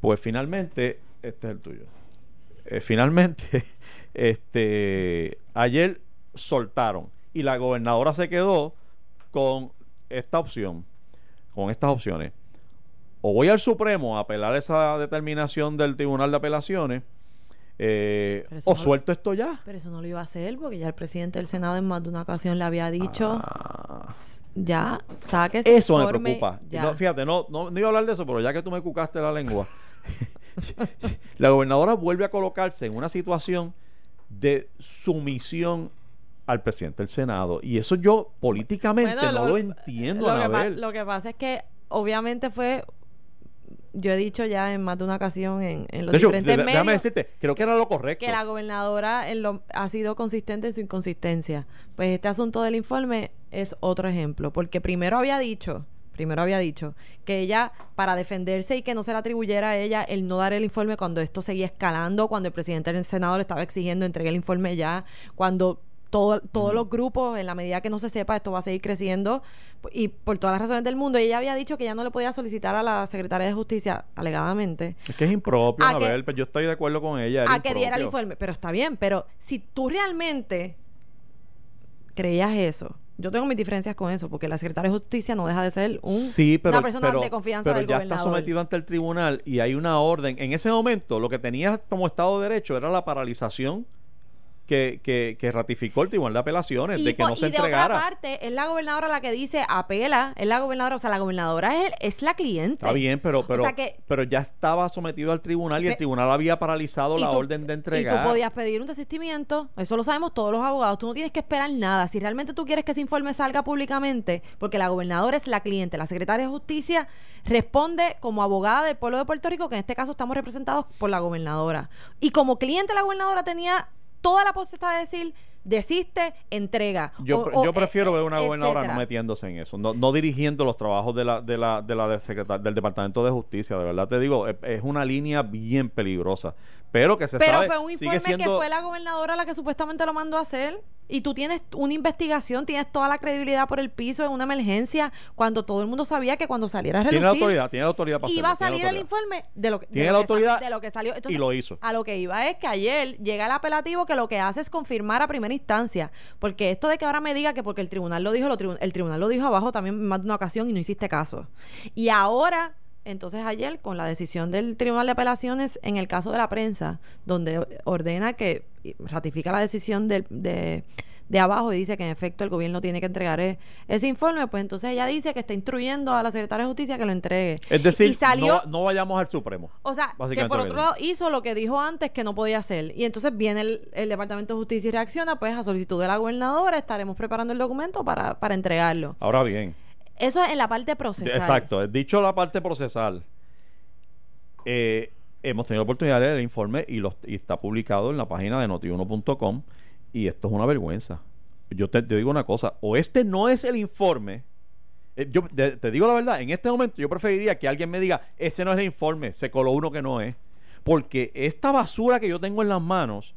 Pues finalmente, este es el tuyo. Eh, finalmente, este ayer soltaron. Y la gobernadora se quedó con esta opción, con estas opciones. o voy al Supremo a apelar esa determinación del Tribunal de Apelaciones, eh, o no lo- suelto esto ya. Pero eso no lo iba a hacer porque ya el presidente del Senado en más de una ocasión le había dicho, Ah, "S- ya, saque ese eso me preocupa. ya". No, fíjate, no, no, no iba a hablar de eso, pero ya que tú me cucaste la lengua, la gobernadora vuelve a colocarse en una situación de sumisión al presidente del Senado. Y eso yo políticamente Bueno, no lo, entiendo, lo que, pa- Anabel. lo que pasa es que obviamente fue, yo he dicho ya en más de una ocasión en, en los de hecho, diferentes de- déjame decirte, creo que era lo correcto. que la gobernadora en lo- ha sido consistente en su inconsistencia. Pues este asunto del informe es otro ejemplo, porque primero había dicho, primero había dicho que ella para defenderse y que no se le atribuyera a ella el no dar el informe cuando esto seguía escalando, cuando el presidente del Senado le estaba exigiendo entregue el informe ya, cuando todo, todos los grupos, en la medida que no se sepa, esto va a seguir creciendo y por todas las razones del mundo. Y ella había dicho que ya no le podía solicitar a la secretaria de Justicia, alegadamente, Es que es impropio, A pero yo estoy de acuerdo con ella. a que diera el informe. Pero está bien, pero si tú realmente creías eso, yo tengo mis diferencias con eso, porque la secretaria de Justicia no deja de ser un, Sí, pero, una persona pero- de confianza pero del ya gobernador. está sometido ante el tribunal y hay una orden. En ese momento, lo que tenía como Estado de Derecho era la paralización que, que, que ratificó el Tribunal de Apelaciones, y, de que no se y de otra parte, es la gobernadora la que dice apela, es la gobernadora, o sea, la gobernadora es, es la cliente. Está bien, pero, pero, sea que- pero ya estaba sometido al tribunal y el tribunal había paralizado Y la tú- orden de Y entregar. tú podías pedir un desistimiento, eso lo sabemos todos los abogados, tú no tienes que esperar nada. Si realmente tú quieres que ese informe salga públicamente, porque la gobernadora es la cliente, la secretaria de Justicia responde como abogada del pueblo de Puerto Rico, que en este caso estamos representados por la gobernadora. Y como cliente la gobernadora tenía toda la potestad de decir, desiste, entrega. Yo, o- yo prefiero eh, ver una gobernadora etcétera. no metiéndose en eso, no, no dirigiendo los trabajos de la, de la, de la de secretar- del Departamento de Justicia. De verdad te digo, es, es una línea bien peligrosa. Pero que se Pero sabe, fue un informe siendo, que fue la gobernadora la que supuestamente lo mandó a hacer. Y tú tienes una investigación, tienes toda la credibilidad por el piso en una emergencia, cuando todo el mundo sabía que cuando saliera a tiene la autoridad, tiene la autoridad para iba a salir el informe de lo que, de Tiene lo la que autoridad de lo que salió. Entonces, y lo hizo. A lo que iba es que ayer llega el apelativo que lo que hace es confirmar a primera instancia. Porque esto de que ahora me diga que porque el tribunal lo dijo, lo tribu- el tribunal lo dijo abajo también más de una ocasión y no hiciste caso. Y ahora, entonces ayer, con la decisión del Tribunal de Apelaciones en el caso de la prensa, donde ordena que ratifica la decisión de, de abajo y dice que en efecto el gobierno tiene que entregar e- ese informe, pues entonces ella dice que está instruyendo a la secretaria de Justicia que lo entregue. Es decir, y salió, no, no vayamos al Supremo. o sea, que por otro lado hizo lo que dijo antes que no podía hacer. Y entonces viene el, el Departamento de Justicia y reacciona, pues a solicitud de la gobernadora estaremos preparando el documento para, para entregarlo. Ahora bien, Eso es en la parte procesal. exacto, dicho la parte procesal, eh, hemos tenido la oportunidad de leer el informe y, los, y está publicado en la página de notiuno.com y esto es una vergüenza. Yo te, te digo una cosa, o este no es el informe, eh, yo de- te digo la verdad, en este momento yo preferiría que alguien me diga, ese no es el informe, se coló uno que no es. Porque esta basura que yo tengo en las manos,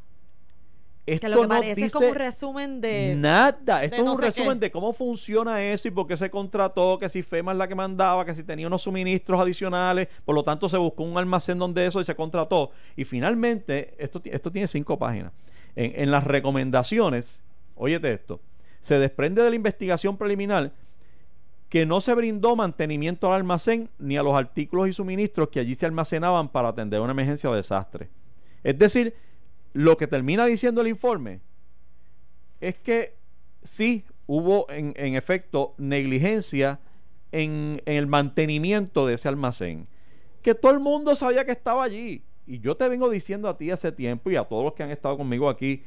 esto Que lo que no parece es como un resumen de... Nada, esto de es no un resumen qué. de cómo funciona eso y por qué se contrató, que si FEMA es la que mandaba, que si tenía unos suministros adicionales, por lo tanto se buscó un almacén donde eso y se contrató. Y finalmente, esto, esto tiene cinco páginas. En, en las recomendaciones, óyete esto, se desprende de la investigación preliminar que no se brindó mantenimiento al almacén ni a los artículos y suministros que allí se almacenaban para atender una emergencia o desastre. Es decir, lo que termina diciendo el informe es que sí hubo en, en efecto negligencia en, en el mantenimiento de ese almacén. Que todo el mundo sabía que estaba allí. Y yo te vengo diciendo a ti hace tiempo y a todos los que han estado conmigo aquí,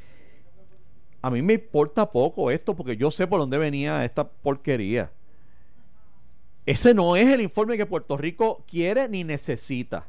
a mí me importa poco esto porque yo sé por dónde venía esta porquería. Ese no es el informe que Puerto Rico quiere ni necesita.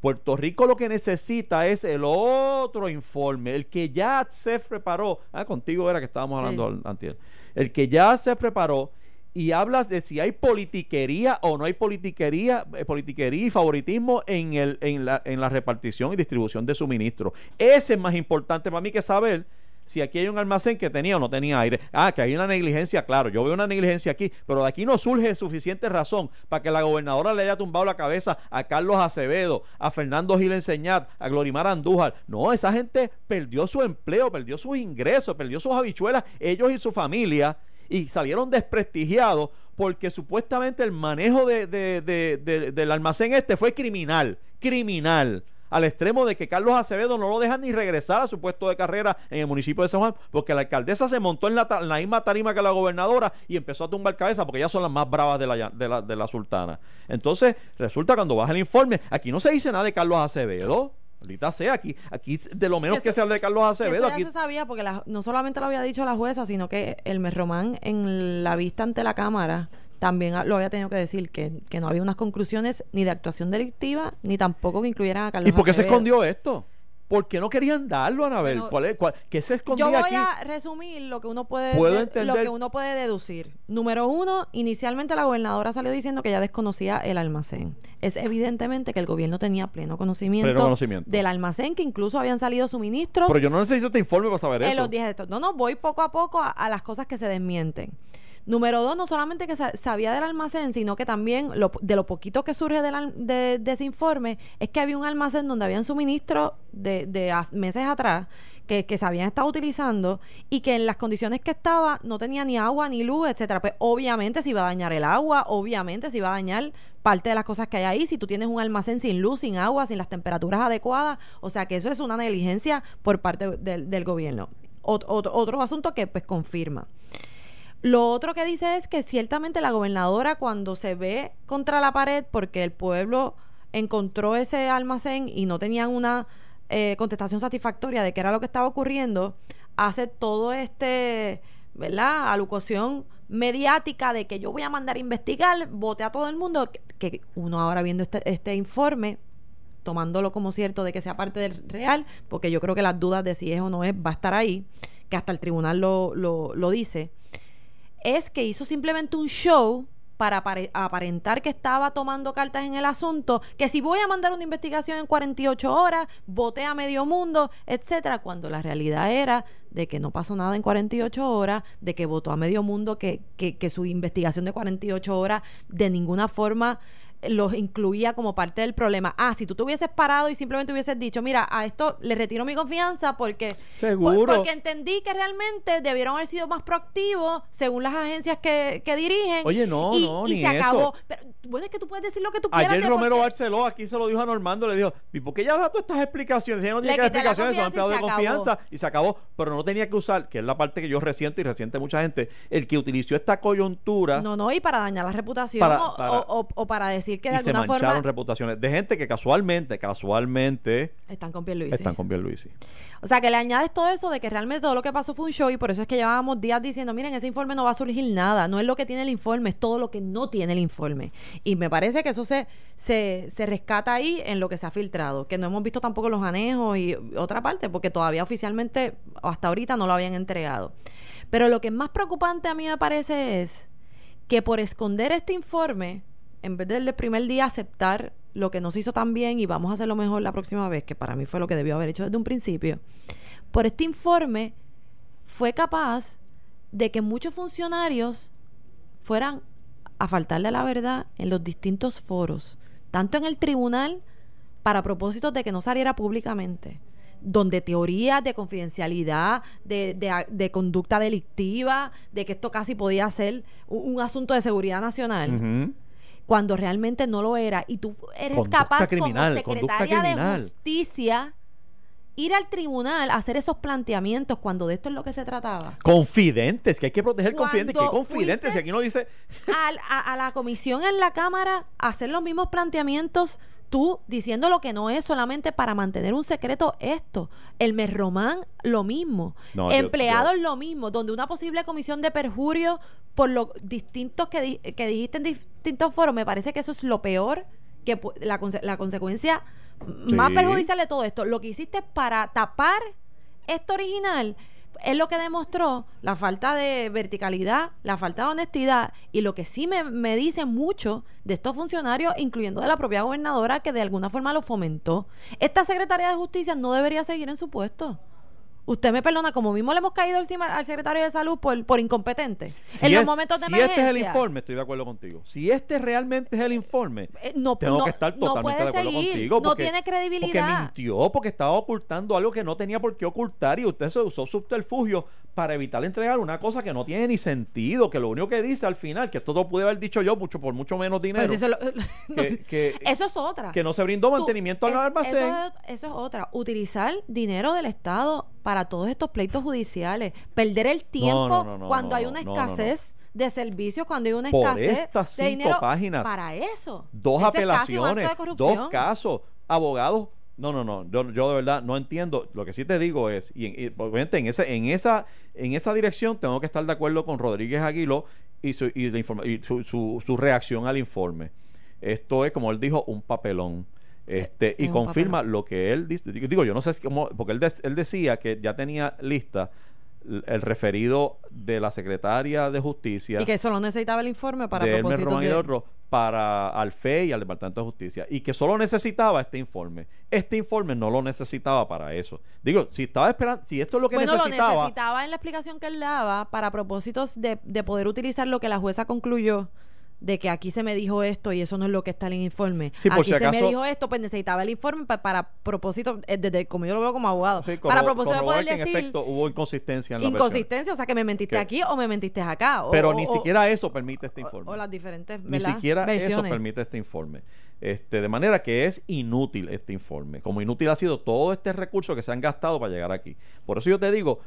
Puerto Rico lo que necesita es el otro informe, el que ya se preparó. Ah, contigo era que estábamos hablando antier. El que ya se preparó y hablas de si hay politiquería o no hay politiquería, eh, politiquería y favoritismo en, el, en, la, en la repartición y distribución de suministros. Ese es más importante para mí que saber si aquí hay un almacén que tenía o no tenía aire. Ah, que hay una negligencia, claro, yo veo una negligencia aquí, pero de aquí no surge suficiente razón para que la gobernadora le haya tumbado la cabeza a Carlos Acevedo, a Fernando Gil Enseñat, a Glorimar Andújar. No, esa gente perdió su empleo, perdió sus ingresos, perdió sus habichuelas, ellos y su familia, y salieron desprestigiados porque supuestamente el manejo de, de- de- de- del almacén este fue criminal, criminal. Al extremo de que Carlos Acevedo no lo deja ni regresar a su puesto de carrera en el municipio de San Juan, porque la alcaldesa se montó en la, en la misma tarima que la gobernadora y empezó a tumbar cabeza, porque ellas son las más bravas de la, de la, de la sultana. Entonces, resulta cuando baja el informe, aquí no se dice nada de Carlos Acevedo. Ahorita sea, aquí, aquí de lo menos Que se habla de Carlos Acevedo. Eso ya Aquí, se sabía porque la- no solamente lo había dicho la jueza, sino que el Merromán en la vista ante la Cámara también lo había tenido que decir, que, que no había unas conclusiones ni de actuación delictiva, ni tampoco que incluyeran a Carlos ¿Y por qué se escondió esto? ¿Por qué no querían darlo, Anabel? Bueno, ¿Cuál es- cuál- ¿Qué se escondía Yo voy aquí? a resumir lo que uno puede de- lo que uno puede deducir. Número uno, inicialmente la gobernadora salió diciendo que ella desconocía el almacén. Es evidentemente que el gobierno tenía pleno conocimiento, Pleno conocimiento. del almacén, que incluso habían salido suministros Pero yo no necesito este informe para saber en eso. los días de estos. No, no, voy poco a poco a, a las cosas que se desmienten. Número dos, no solamente que sa- sabía del almacén, sino que también lo- de lo poquito que surge del de, de ese informe es que había un almacén donde habían suministros de, de meses atrás que, que se habían estado utilizando y que en las condiciones que estaba no tenía ni agua ni luz, etcétera. Pues obviamente se iba a dañar el agua, obviamente se iba a dañar parte de las cosas que hay ahí. Si tú tienes un almacén sin luz, sin agua, sin las temperaturas adecuadas, o sea que eso es una negligencia por parte del, gobierno. Ot- otro, otro asunto que pues confirma. Lo otro que dice es que ciertamente la gobernadora cuando se ve contra la pared porque el pueblo encontró ese almacén y no tenían una eh, contestación satisfactoria de qué era lo que estaba ocurriendo, hace todo este, ¿verdad? Alucuación mediática de que yo voy a mandar a investigar, vote a todo el mundo, que, uno ahora viendo este, este informe tomándolo como cierto de que sea parte del real, porque yo creo que las dudas de si es o no es va a estar ahí, que hasta el tribunal lo, lo, lo dice, es que hizo simplemente un show para apare- aparentar que estaba tomando cartas en el asunto, que si voy a mandar una investigación en 48 horas, voté a medio mundo, etcétera, cuando la realidad era de que no pasó nada en 48 horas, de que votó a medio mundo, que, que, que su investigación de 48 horas de ninguna forma los incluía como parte del problema. Ah, si tú te hubieses parado y simplemente hubieses dicho, mira, a esto le retiro mi confianza porque, Seguro. por- porque entendí que realmente debieron haber sido más proactivos según las agencias que, que dirigen. Oye, no, y, no, y ni se eso. acabó. Pero bueno, es que tú puedes decir lo que tú quieras. Ayer Romero por qué- Barceló aquí se lo dijo a Normando, le dijo, ¿y por qué ella da todas estas explicaciones? Ella no tiene que dar explicaciones, son empleados de confianza y se confianza y se acabó. Pero no tenía que usar, que es la parte que yo resiento y resiente mucha gente, el que utilizó esta coyuntura No, no, y para dañar la reputación Para- o, para- o- o- o para decir que de y se mancharon forma reputaciones de gente que casualmente, casualmente están con Pierluisi. están con Pierluisi. O sea, que le añades todo eso de que realmente todo lo que pasó fue un show y por eso es que llevábamos días diciendo, miren, ese informe no va a surgir nada, no es lo que tiene el informe, es todo lo que no tiene el informe. Y me parece que eso se, se, se rescata ahí en lo que se ha filtrado, que no hemos visto tampoco los anejos y otra parte, porque todavía oficialmente, hasta ahorita, no lo habían entregado. Pero lo que es más preocupante a mí me parece es que por esconder este informe, en vez del primer día aceptar lo que no se hizo tan bien y vamos a hacerlo mejor la próxima vez, que para mí fue lo que debió haber hecho desde un principio, por este informe fue capaz de que muchos funcionarios fueran a faltarle a la verdad en los distintos foros, tanto en el tribunal para propósitos de que no saliera públicamente, donde teorías de confidencialidad, de, conducta delictiva, de que esto casi podía ser un, un asunto de seguridad nacional. Cuando realmente no lo era y tú eres Conducta capaz criminal, como secretaria de justicia ir al tribunal a hacer esos planteamientos cuando de esto es lo que se trataba. Confidentes, que hay que proteger Cuando confidentes. ¿Qué confidentes? Si aquí no dice. Al- a, a la comisión en la Cámara a hacer los mismos planteamientos, tú diciendo lo que no es solamente para mantener un secreto esto. El Merromán, lo mismo. No, Empleados, yo- lo mismo. Donde una posible comisión de perjurio por lo distintos que, di- que dijiste en distintos foros, me parece que eso es lo peor, que la, conse- la consecuencia más perjudicial de todo esto. Lo que hiciste para tapar esto original es lo que demostró la falta de verticalidad, la falta de honestidad y lo que sí me, me dicen mucho de estos funcionarios, incluyendo de la propia gobernadora, que de alguna forma lo fomentó. Esta secretaria de justicia no debería seguir en su puesto. Usted me perdona, como mismo le hemos caído encima al secretario de salud por, por incompetente. Si en los momentos de si emergencia. este es el informe, estoy de acuerdo contigo. Si este realmente es el informe, Eh, no, tengo no- que estar no totalmente puede de acuerdo seguir, contigo. no tiene credibilidad. Porque mintió, porque estaba ocultando algo que no tenía por qué ocultar y usted se usó subterfugio para evitar entregar una cosa que no tiene ni sentido, que lo único que dice al final, que esto lo pude haber dicho yo mucho por mucho menos dinero, si eso, lo- no que- sé. que- eso es otra. que no se brindó Tú- mantenimiento al es- almacén. Eso es, eso es otra. Utilizar dinero del Estado para todos estos pleitos judiciales. Perder el tiempo no, no, no, cuando hay una escasez de servicios, cuando hay una Por escasez estas de cinco dinero. páginas, Para eso. dos apelaciones, de dos casos, abogados. No, no, no, yo, yo de verdad no entiendo. Lo que sí te digo es, y, y obviamente en esa, en esa, en esa dirección tengo que estar de acuerdo con Rodríguez Aguiló y su, y la informa- y su, su- su reacción al informe. Esto es, como él dijo, un papelón. Este, y confirma lo que él dice. Digo, yo no sé si cómo, porque él, des- él decía que ya tenía lista el referido de la secretaria de Justicia Y que solo necesitaba el informe para de propósitos de... otro para al FE y al Departamento de Justicia y que solo necesitaba este informe. Este informe no lo necesitaba para eso. Digo, si estaba esperando, si esto es lo que bueno, necesitaba, lo necesitaba en la explicación que él daba para propósitos de, de poder utilizar lo que la jueza concluyó de que aquí se me dijo esto y eso no es lo que está en el informe. Sí, por aquí si se me dijo esto, pues necesitaba el informe pa- para propósito, eh, desde como yo lo veo como abogado, sí, para propósito de poder que en decir efecto hubo inconsistencia en la versión. inconsistencia, o sea que me mentiste aquí o me mentiste acá. o- Pero o- ni o- siquiera eso permite este informe. O, las diferentes, Ni ¿verdad? siquiera eso permite este informe. Este, de manera que es inútil este informe. Como inútil ha sido todo este recurso que se han gastado para llegar aquí. Por eso yo te digo,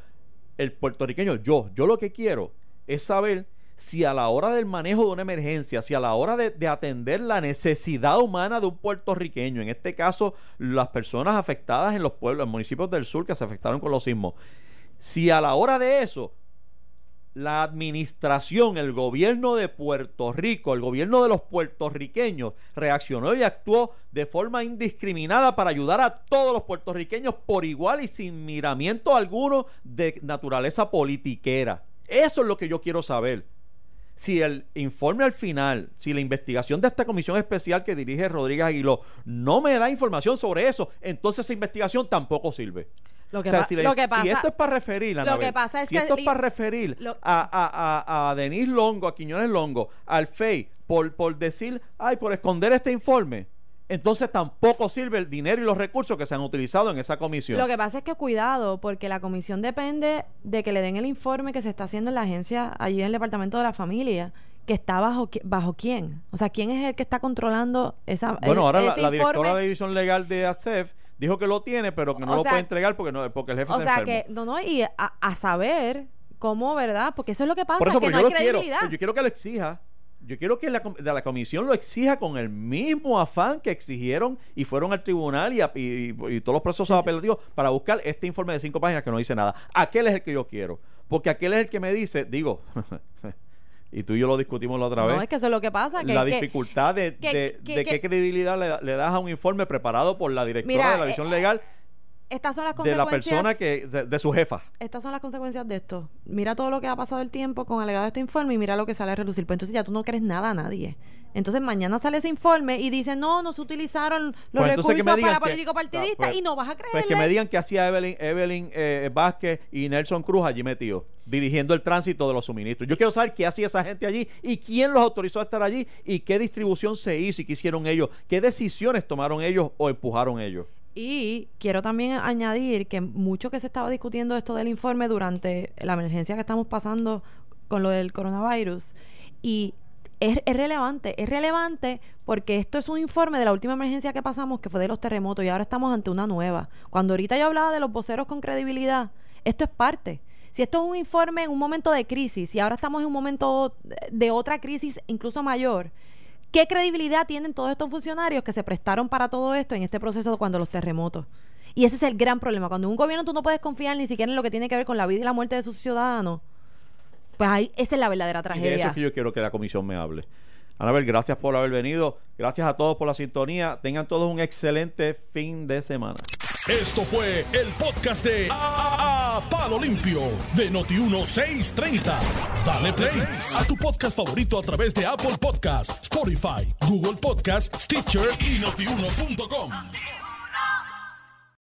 el puertorriqueño, yo, yo lo que quiero es saber si a la hora del manejo de una emergencia, si a la hora de, de atender la necesidad humana de un puertorriqueño, en este caso las personas afectadas en los pueblos, en municipios del sur que se afectaron con los sismos, si a la hora de eso la administración, el gobierno de Puerto Rico, el gobierno de los puertorriqueños reaccionó y actuó de forma indiscriminada para ayudar a todos los puertorriqueños por igual y sin miramiento alguno de naturaleza politiquera. Eso es lo que yo quiero saber. Si el informe al final, si la investigación de esta comisión especial que dirige Rodríguez Aguiló no me da información sobre eso, entonces esa investigación tampoco sirve. Lo que, O sea, si, le- lo que si pasa, esto es para referir, lo Anabel, que pasa es si que esto es para referir lo- a, a, a, a Denis Longo, a Quiñones Longo, al FEI, por, por decir, ay, por esconder este informe, entonces tampoco sirve el dinero y los recursos que se han utilizado en esa comisión. Lo que pasa es que cuidado, porque la comisión depende de que le den el informe que se está haciendo en la agencia, allí en el Departamento de la Familia, que está bajo, bajo quién. O sea, ¿quién es el que está controlando esa bueno, e- ahora la, ese la directora informe? de división legal de ASEF dijo que lo tiene, pero que no O lo sea, puede entregar porque, no, porque el jefe O está sea, enfermo. que, no, no, y a, a saber cómo, ¿verdad? Porque eso es lo que pasa, Por eso, que no yo hay lo quiero. credibilidad. Yo quiero que lo exija. Yo quiero que la, de la comisión lo exija con el mismo afán que exigieron y fueron al tribunal y, a- y- y todos los procesos apelativos para buscar este informe de cinco páginas que no dice nada. Aquel es el que yo quiero. Porque aquel es el que me dice, digo, y tú y yo lo discutimos la otra no, vez, es que eso es lo que pasa. Que, la que- dificultad de, que- de- que- de que- qué credibilidad le, le das a un informe preparado por la directora Mira, de la visión eh, legal estas son las de la consecuencias. persona que de, de su jefa. Estas son las consecuencias de esto. Mira todo lo que ha pasado el tiempo con alegado este informe y mira lo que sale a relucir. Pues entonces ya tú no crees nada a nadie. Entonces mañana sale ese informe y dice, no, no se utilizaron los Pues entonces que recursos me digan para que- político partidista Ah, pues- y no vas a creer. Pues que me digan que hacía Evelyn, Evelyn eh, Vázquez y Nelson Cruz allí metidos, dirigiendo el tránsito de los suministros. Yo quiero saber qué hacía esa gente allí y quién los autorizó a estar allí y qué distribución se hizo y qué hicieron ellos, qué decisiones tomaron ellos o empujaron ellos. Y quiero también añadir que mucho que se estaba discutiendo esto del informe durante la emergencia que estamos pasando con lo del coronavirus. Y es, es relevante, es relevante porque esto es un informe de la última emergencia que pasamos, que fue de los terremotos, y ahora estamos ante una nueva. Cuando ahorita yo hablaba de los voceros con credibilidad, esto es parte. Si esto es un informe en un momento de crisis y ahora estamos en un momento de otra crisis incluso mayor, ¿Qué credibilidad tienen todos estos funcionarios que se prestaron para todo esto en este proceso cuando los terremotos? Y ese es el gran problema. Cuando un gobierno tú no puedes confiar ni siquiera en lo que tiene que ver con la vida y la muerte de sus ciudadanos, pues ahí esa es la verdadera Y de eso tragedia. es que yo quiero que la comisión me hable. Anabel, gracias por haber venido. Gracias a todos por la sintonía. Tengan todos un excelente fin de semana. Esto fue el podcast de A, A- Palo Limpio de Noti1630. Dale play a tu podcast favorito a través de Apple Podcasts, Spotify, Google Podcasts, Stitcher y notiuno.com.